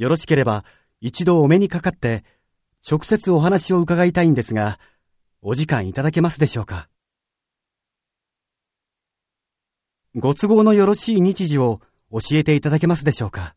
よろしければ一度お目にかかって、直接お話を伺いたいんですが、お時間いただけますでしょうか？ご都合のよろしい日時を教えていただけますでしょうか？